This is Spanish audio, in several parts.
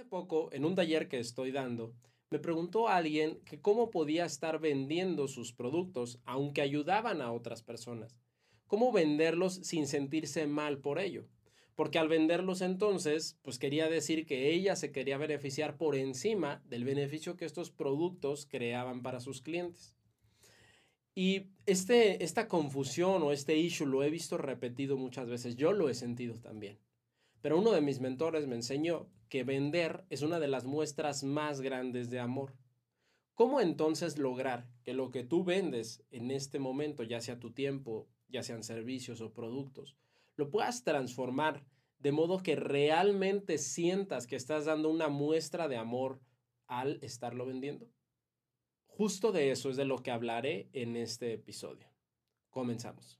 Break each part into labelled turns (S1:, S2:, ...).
S1: Hace poco, en un taller que estoy dando, me preguntó alguien que cómo podía estar vendiendo sus productos aunque ayudaban a otras personas. ¿Cómo venderlos sin sentirse mal por ello? Porque al venderlos entonces, pues quería decir que ella se quería beneficiar por encima del beneficio que estos productos creaban para sus clientes. Y este, esta confusión o este issue lo he visto repetido muchas veces. Yo lo he sentido también. Pero uno de mis mentores me enseñó que vender es una de las muestras más grandes de amor. ¿Cómo entonces lograr que lo que tú vendes en este momento, ya sea tu tiempo, ya sean servicios o productos, lo puedas transformar de modo que realmente sientas que estás dando una muestra de amor al estarlo vendiendo? Justo de eso es de lo que hablaré en este episodio. Comenzamos.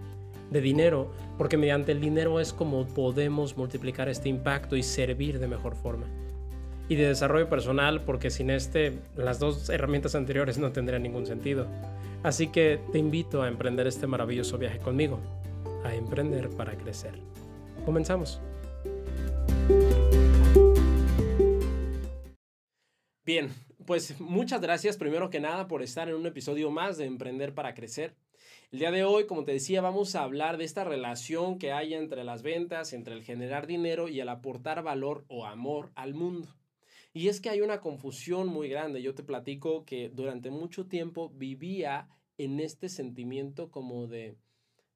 S1: de dinero, porque mediante el dinero es como podemos multiplicar este impacto y servir de mejor forma. Y de desarrollo personal, porque sin este, las dos herramientas anteriores no tendrían ningún sentido. Así que te invito a emprender este maravilloso viaje conmigo, a emprender para crecer. Comenzamos. Bien, pues muchas gracias primero que nada por estar en un episodio más de Emprender para Crecer. El día de hoy, como te decía, vamos a hablar de esta relación que hay entre las ventas, entre el generar dinero y el aportar valor o amor al mundo. Y es que hay una confusión muy grande. Yo te platico que durante mucho tiempo vivía en este sentimiento como de,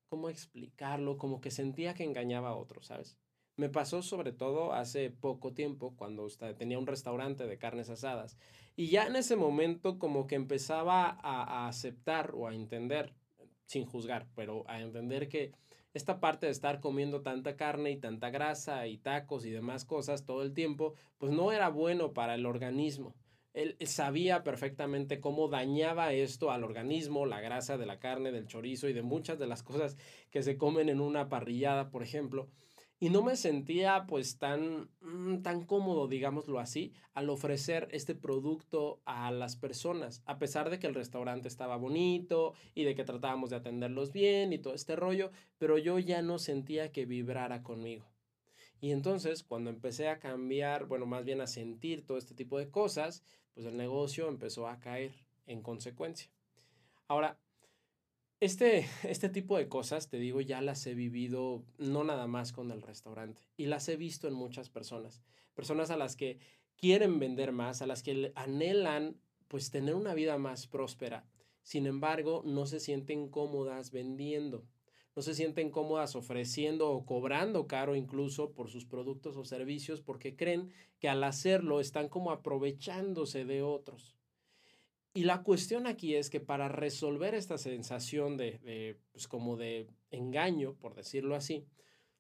S1: ¿cómo explicarlo? Como que sentía que engañaba a otros, ¿sabes? Me pasó sobre todo hace poco tiempo cuando tenía un restaurante de carnes asadas y ya en ese momento como que empezaba a, a aceptar o a entender sin juzgar, pero a entender que esta parte de estar comiendo tanta carne y tanta grasa y tacos y demás cosas todo el tiempo, pues no era bueno para el organismo. Él sabía perfectamente cómo dañaba esto al organismo, la grasa de la carne, del chorizo y de muchas de las cosas que se comen en una parrillada, por ejemplo y no me sentía pues tan, mm, tan cómodo, digámoslo así, al ofrecer este producto a las personas, a pesar de que el restaurante estaba bonito y de que tratábamos de atenderlos bien y todo este rollo, pero yo ya no sentía que vibrara conmigo. Y entonces, cuando empecé a cambiar, bueno, más bien a sentir todo este tipo de cosas, pues el negocio empezó a caer en consecuencia. Ahora, este, este tipo de cosas, te digo, ya las he vivido no nada más con el restaurante y las he visto en muchas personas. Personas a las que quieren vender más, a las que anhelan pues tener una vida más próspera. Sin embargo, no se sienten cómodas vendiendo. No se sienten cómodas ofreciendo o cobrando caro incluso por sus productos o servicios porque creen que al hacerlo están como aprovechándose de otros. Y la cuestión aquí es que para resolver esta sensación de, pues como de engaño, por decirlo así,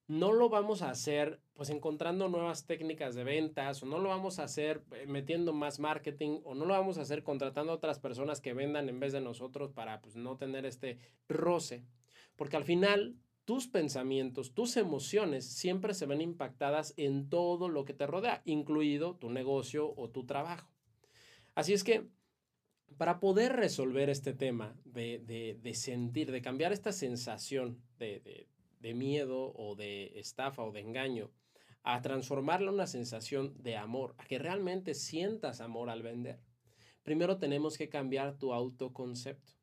S1: no lo vamos a hacer pues encontrando nuevas técnicas de ventas o no lo vamos a hacer eh, metiendo más marketing o no lo vamos a hacer contratando a otras personas que vendan en vez de nosotros para pues no tener este roce. Porque al final tus pensamientos, tus emociones siempre se ven impactadas en todo lo que te rodea, incluido tu negocio o tu trabajo. Así es que para poder resolver este tema de, sentir, de cambiar esta sensación de, de, miedo o de estafa o de engaño, a transformarla en una sensación de amor, a que realmente sientas amor al vender, primero tenemos que cambiar tu autoconcepto,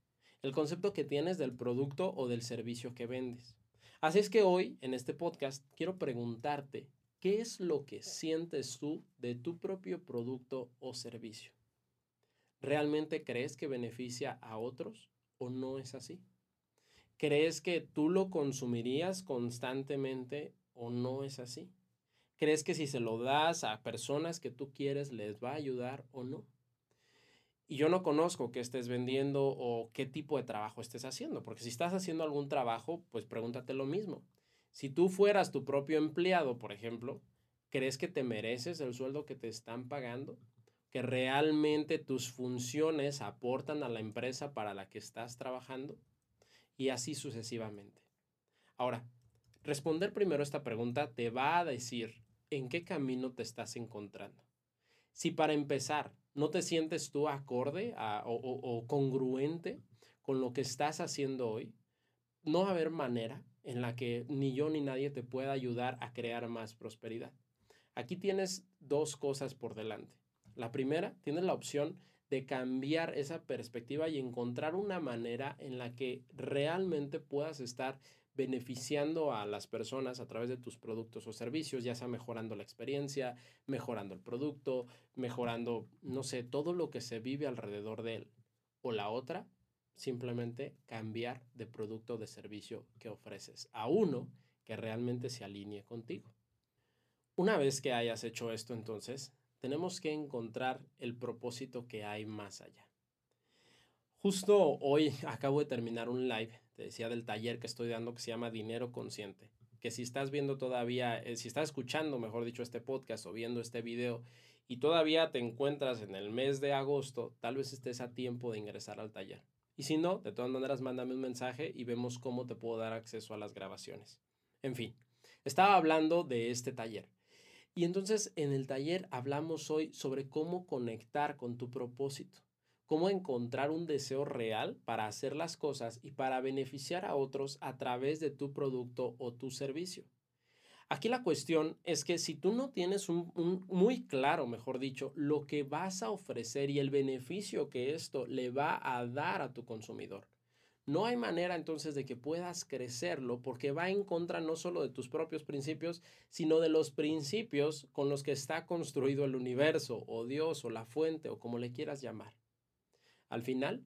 S1: el concepto que tienes del producto o del servicio que vendes. Así es que hoy, en este podcast, quiero preguntarte, ¿qué es lo que sientes tú de tu propio producto o servicio? ¿Realmente crees que beneficia a otros o no es así? ¿Crees que tú lo consumirías constantemente o no es así? ¿Crees que si se lo das a personas que tú quieres les va a ayudar o no? Y yo no conozco qué estés vendiendo o qué tipo de trabajo estés haciendo, porque si estás haciendo algún trabajo, pues pregúntate lo mismo. Si tú fueras tu propio empleado, por ejemplo, ¿crees que te mereces el sueldo que te están pagando? ¿Que realmente tus funciones aportan a la empresa para la que estás trabajando? Y así sucesivamente. Ahora, responder primero esta pregunta te va a decir en qué camino te estás encontrando. Si para empezar no te sientes tú acorde o, o congruente con lo que estás haciendo hoy, no va a haber manera en la que ni yo ni nadie te pueda ayudar a crear más prosperidad. Aquí tienes dos cosas por delante. La primera, tienes la opción de cambiar esa perspectiva y encontrar una manera en la que realmente puedas estar beneficiando a las personas a través de tus productos o servicios, ya sea mejorando la experiencia, mejorando el producto, mejorando, no sé, todo lo que se vive alrededor de él. O la otra, simplemente cambiar de producto o de servicio que ofreces a uno que realmente se alinee contigo. Una vez que hayas hecho esto, entonces, tenemos que encontrar el propósito que hay más allá. Justo hoy acabo de terminar un live, te decía del taller que estoy dando que se llama Dinero Consciente, que si estás viendo todavía, eh, si estás escuchando, mejor dicho, este podcast o viendo este video y todavía te encuentras en el mes de agosto, tal vez estés a tiempo de ingresar al taller. Y si no, de todas maneras, mándame un mensaje y vemos cómo te puedo dar acceso a las grabaciones. En fin, estaba hablando de este taller. Y entonces en el taller hablamos hoy sobre cómo conectar con tu propósito, cómo encontrar un deseo real para hacer las cosas y para beneficiar a otros a través de tu producto o tu servicio. Aquí la cuestión es que si tú no tienes un, muy claro, mejor dicho, lo que vas a ofrecer y el beneficio que esto le va a dar a tu consumidor, no hay manera entonces de que puedas crecerlo porque va en contra no solo de tus propios principios, sino de los principios con los que está construido el universo o Dios o la fuente o como le quieras llamar. Al final,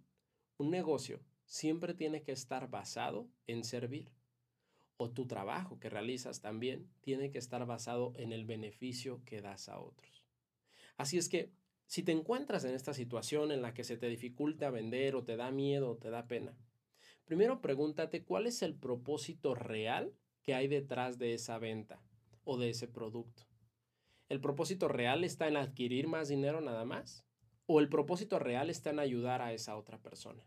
S1: un negocio siempre tiene que estar basado en servir o tu trabajo que realizas también tiene que estar basado en el beneficio que das a otros. Así es que si te encuentras en esta situación en la que se te dificulta vender o te da miedo o te da pena, primero pregúntate cuál es el propósito real que hay detrás de esa venta o de ese producto. ¿El propósito real está en adquirir más dinero nada más? ¿O el propósito real está en ayudar a esa otra persona?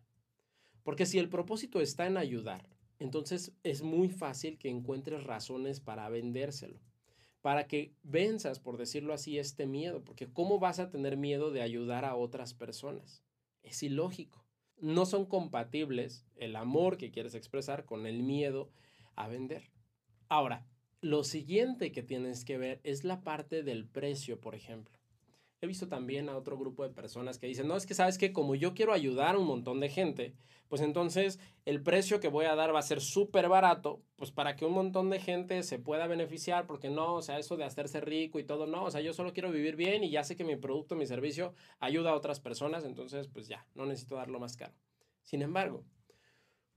S1: Porque si el propósito está en ayudar entonces es muy fácil que encuentres razones para vendérselo, para que venzas, por decirlo así, este miedo, porque ¿cómo vas a tener miedo de ayudar a otras personas? Es ilógico. No son compatibles el amor que quieres expresar con el miedo a vender. Ahora, lo siguiente que tienes que ver es la parte del precio, por ejemplo. He visto también a otro grupo de personas que dicen, no, es que sabes que como yo quiero ayudar a un montón de gente, pues entonces el precio que voy a dar va a ser súper barato, pues para que un montón de gente se pueda beneficiar, porque no, o sea, eso de hacerse rico y todo, no, o sea, yo solo quiero vivir bien y ya sé que mi producto, mi servicio ayuda a otras personas, entonces pues ya, no necesito darlo más caro. Sin embargo,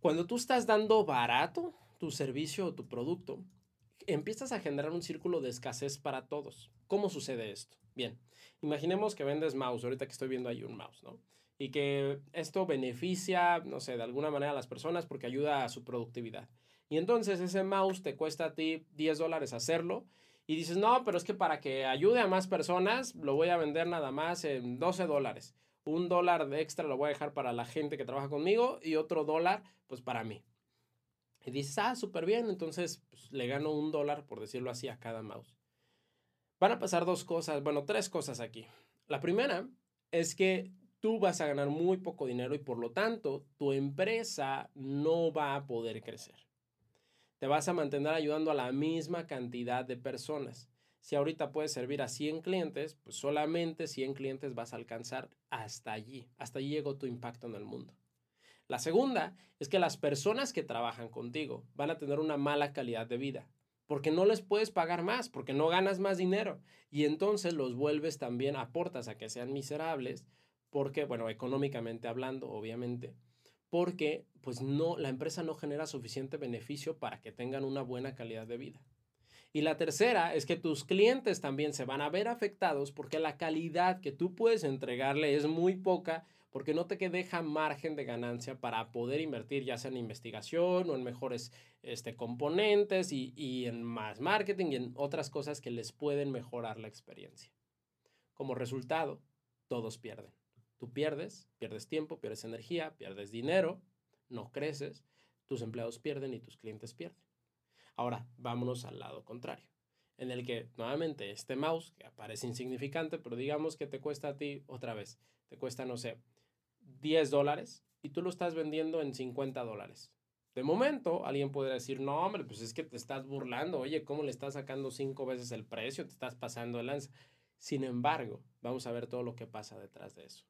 S1: cuando tú estás dando barato tu servicio o tu producto, empiezas a generar un círculo de escasez para todos. ¿Cómo sucede esto? Bien, imaginemos que vendes mouse, ahorita que estoy viendo ahí un mouse, ¿no? Y que esto beneficia, no sé, de alguna manera a las personas porque ayuda a su productividad. Y entonces ese mouse te cuesta a ti 10 dólares hacerlo y dices, no, pero es que para que ayude a más personas lo voy a vender nada más en 12 dólares. Un dólar de extra lo voy a dejar para la gente que trabaja conmigo y otro dólar pues para mí. Y dices, ah, súper bien, entonces pues, le gano un dólar, por decirlo así, a cada mouse. Van a pasar dos cosas, bueno, tres cosas aquí. La primera es que tú vas a ganar muy poco dinero y por lo tanto tu empresa no va a poder crecer. Te vas a mantener ayudando a la misma cantidad de personas. Si ahorita puedes servir a 100 clientes, pues solamente 100 clientes vas a alcanzar hasta allí. Hasta allí llegó tu impacto en el mundo. La segunda es que las personas que trabajan contigo van a tener una mala calidad de vida porque no les puedes pagar más, porque no ganas más dinero. Y entonces los vuelves también, aportas a que sean miserables, porque, bueno, económicamente hablando, obviamente, porque pues no, la empresa no genera suficiente beneficio para que tengan una buena calidad de vida. Y la tercera es que tus clientes también se van a ver afectados porque la calidad que tú puedes entregarle es muy poca porque no te deja margen de ganancia para poder invertir ya sea en investigación o en mejores este, componentes y, y en más marketing y en otras cosas que les pueden mejorar la experiencia. Como resultado, todos pierden. Tú pierdes, pierdes tiempo, pierdes energía, pierdes dinero, no creces, tus empleados pierden y tus clientes pierden. Ahora, vámonos al lado contrario, en el que nuevamente este mouse, que aparece insignificante, pero digamos que te cuesta a ti otra vez, te cuesta, no sé, 10 dólares y tú lo estás vendiendo en 50 dólares. De momento, alguien puede decir, no, hombre, pues es que te estás burlando, oye, ¿cómo le estás sacando cinco veces el precio? Te estás pasando el lanza. Sin embargo, vamos a ver todo lo que pasa detrás de eso.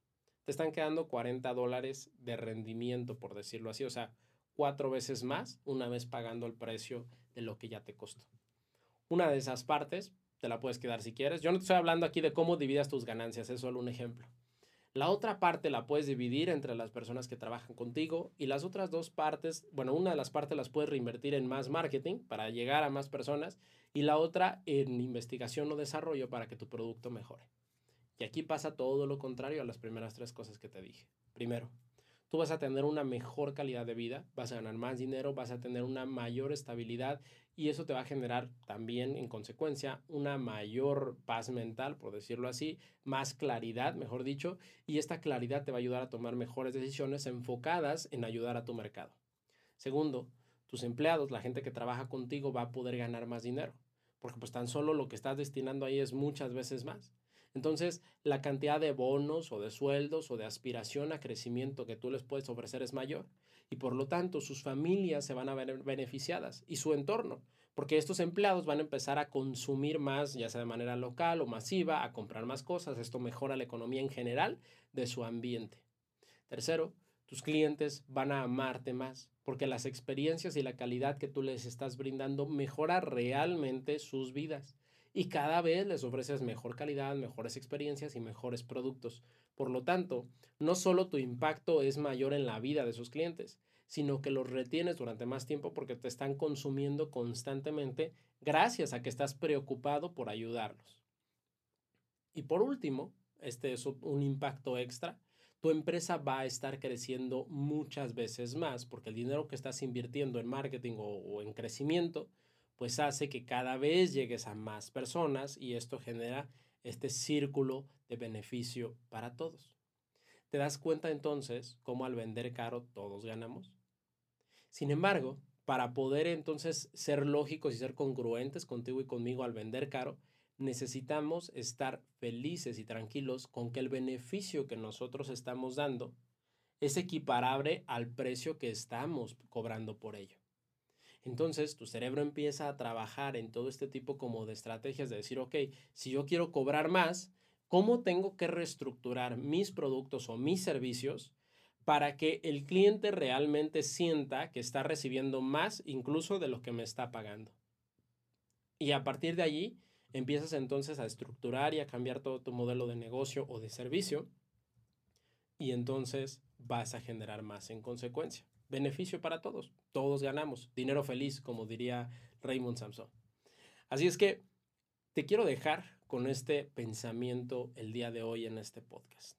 S1: Te están quedando 40 dólares de rendimiento, por decirlo así, o sea, cuatro veces más una vez pagando el precio de lo que ya te costó. Una de esas partes te la puedes quedar si quieres. Yo no te estoy hablando aquí de cómo dividas tus ganancias, es solo un ejemplo. La otra parte la puedes dividir entre las personas que trabajan contigo y las otras dos partes, bueno, una de las partes las puedes reinvertir en más marketing para llegar a más personas y la otra en investigación o desarrollo para que tu producto mejore. Y aquí pasa todo lo contrario a las primeras tres cosas que te dije. Primero, tú vas a tener una mejor calidad de vida, vas a ganar más dinero, vas a tener una mayor estabilidad y eso te va a generar también en consecuencia una mayor paz mental, por decirlo así, más claridad, mejor dicho, y esta claridad te va a ayudar a tomar mejores decisiones enfocadas en ayudar a tu mercado. Segundo, tus empleados, la gente que trabaja contigo va a poder ganar más dinero, porque pues tan solo lo que estás destinando ahí es muchas veces más. Entonces, la cantidad de bonos o de sueldos o de aspiración a crecimiento que tú les puedes ofrecer es mayor y por lo tanto sus familias se van a ver beneficiadas y su entorno, porque estos empleados van a empezar a consumir más, ya sea de manera local o masiva, a comprar más cosas. Esto mejora la economía en general de su ambiente. Tercero, tus clientes van a amarte más, porque las experiencias y la calidad que tú les estás brindando mejora realmente sus vidas y cada vez les ofreces mejor calidad, mejores experiencias y mejores productos. Por lo tanto, no solo tu impacto es mayor en la vida de sus clientes, sino que los retienes durante más tiempo porque te están consumiendo constantemente gracias a que estás preocupado por ayudarlos. Y por último, este es un impacto extra, tu empresa va a estar creciendo muchas veces más porque el dinero que estás invirtiendo en marketing o, o en crecimiento pues hace que cada vez llegues a más personas y esto genera este círculo de beneficio para todos. ¿Te das cuenta entonces cómo al vender caro todos ganamos? Sin embargo, para poder entonces ser lógicos y ser congruentes contigo y conmigo al vender caro, necesitamos estar felices y tranquilos con que el beneficio que nosotros estamos dando es equiparable al precio que estamos cobrando por ello. Entonces tu cerebro empieza a trabajar en todo este tipo como de estrategias de decir, ok, si yo quiero cobrar más, ¿cómo tengo que reestructurar mis productos o mis servicios para que el cliente realmente sienta que está recibiendo más incluso de lo que me está pagando? Y a partir de allí empiezas entonces a estructurar y a cambiar todo tu modelo de negocio o de servicio y entonces vas a generar más en consecuencia beneficio para todos. Todos ganamos. Dinero feliz, como diría Raymond Samson. Así es que te quiero dejar con este pensamiento el día de hoy en este podcast.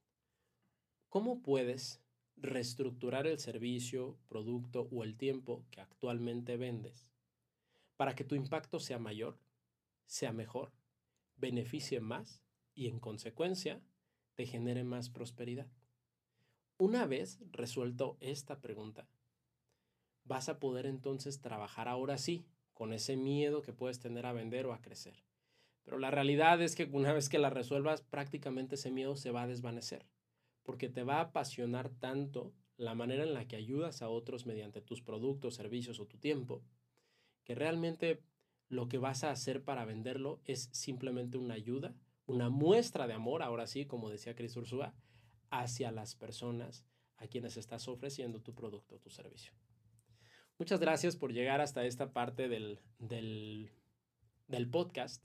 S1: ¿Cómo puedes reestructurar el servicio, producto o el tiempo que actualmente vendes para que tu impacto sea mayor, sea mejor, beneficie más y en consecuencia te genere más prosperidad? Una vez resuelto esta pregunta, vas a poder entonces trabajar ahora sí con ese miedo que puedes tener a vender o a crecer. Pero la realidad es que una vez que la resuelvas, prácticamente ese miedo se va a desvanecer, porque te va a apasionar tanto la manera en la que ayudas a otros mediante tus productos, servicios o tu tiempo, que realmente lo que vas a hacer para venderlo es simplemente una ayuda, una muestra de amor, ahora sí, como decía Cris Ursúa, hacia las personas a quienes estás ofreciendo tu producto o tu servicio. Muchas gracias por llegar hasta esta parte del, del, podcast.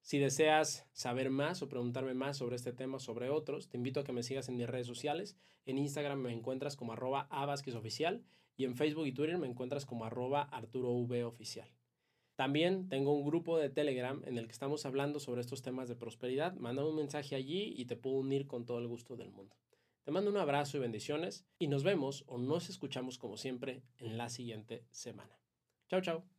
S1: Si deseas saber más o preguntarme más sobre este tema o sobre otros, te invito a que me sigas en mis redes sociales. En Instagram me encuentras como arroba oficial y en Facebook y Twitter me encuentras como arroba arturovoficial. También tengo un grupo de Telegram en el que estamos hablando sobre estos temas de prosperidad. Manda un mensaje allí y te puedo unir con todo el gusto del mundo. Te mando un abrazo y bendiciones y nos vemos o nos escuchamos como siempre en la siguiente semana. Chao, chao.